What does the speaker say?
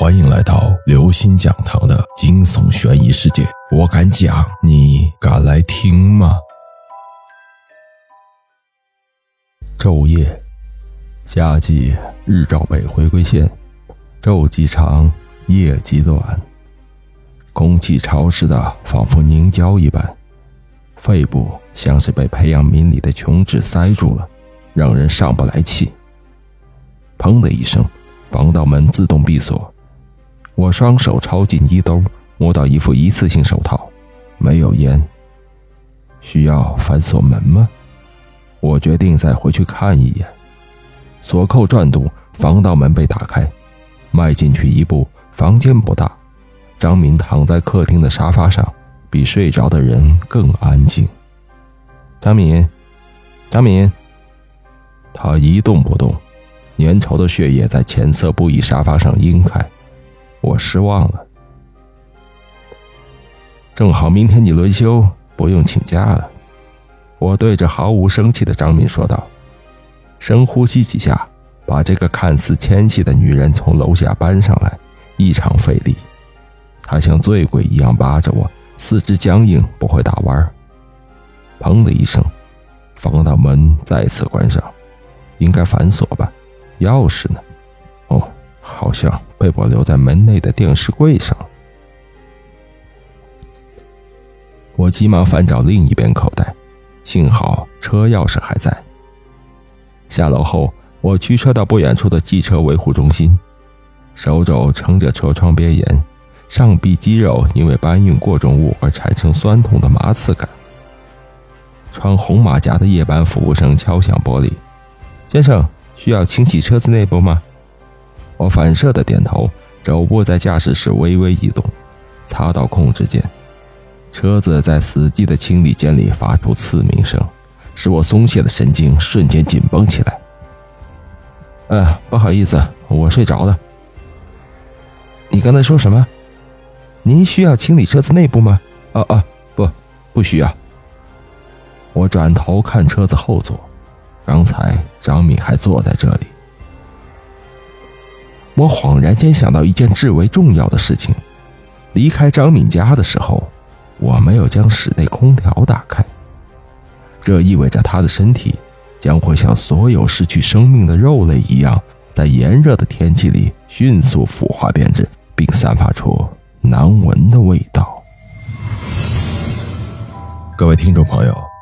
欢迎来到刘星讲堂的惊悚悬疑世界。我敢讲，你敢来听吗？昼夜，夏季日照北回归线，昼极长，夜极短。空气潮湿的仿佛凝胶一般，肺部像是被培养皿里的琼脂塞住了，让人上不来气。砰的一声，防盗门自动闭锁。我双手抄进衣兜，摸到一副一次性手套，没有烟。需要反锁门吗？我决定再回去看一眼。锁扣转动，防盗门被打开。迈进去一步，房间不大。张敏躺在客厅的沙发上，比睡着的人更安静。张敏，张敏，他一动不动，粘稠的血液在浅色布艺沙发上晕开。我失望了。正好明天你轮休，不用请假了。我对着毫无生气的张敏说道。深呼吸几下，把这个看似纤细的女人从楼下搬上来，异常费力。她像醉鬼一样扒着我，四肢僵硬，不会打弯。砰的一声，防盗门再次关上。应该反锁吧？钥匙呢？哦，好像。被我留在门内的电视柜上，我急忙翻找另一边口袋，幸好车钥匙还在。下楼后，我驱车到不远处的汽车维护中心，手肘撑着车窗边沿，上臂肌肉因为搬运过重物而产生酸痛的麻刺感。穿红马甲的夜班服务生敲响玻璃：“先生，需要清洗车子内部吗？”我反射的点头，肘部在驾驶室微微移动，擦到控制键，车子在死寂的清理间里发出刺鸣声，使我松懈的神经瞬间紧绷起来。呃，不好意思，我睡着了。你刚才说什么？您需要清理车子内部吗？啊啊，不，不需要。我转头看车子后座，刚才张敏还坐在这里。我恍然间想到一件至为重要的事情：离开张敏家的时候，我没有将室内空调打开。这意味着他的身体将会像所有失去生命的肉类一样，在炎热的天气里迅速腐化变质，并散发出难闻的味道。各位听众朋友，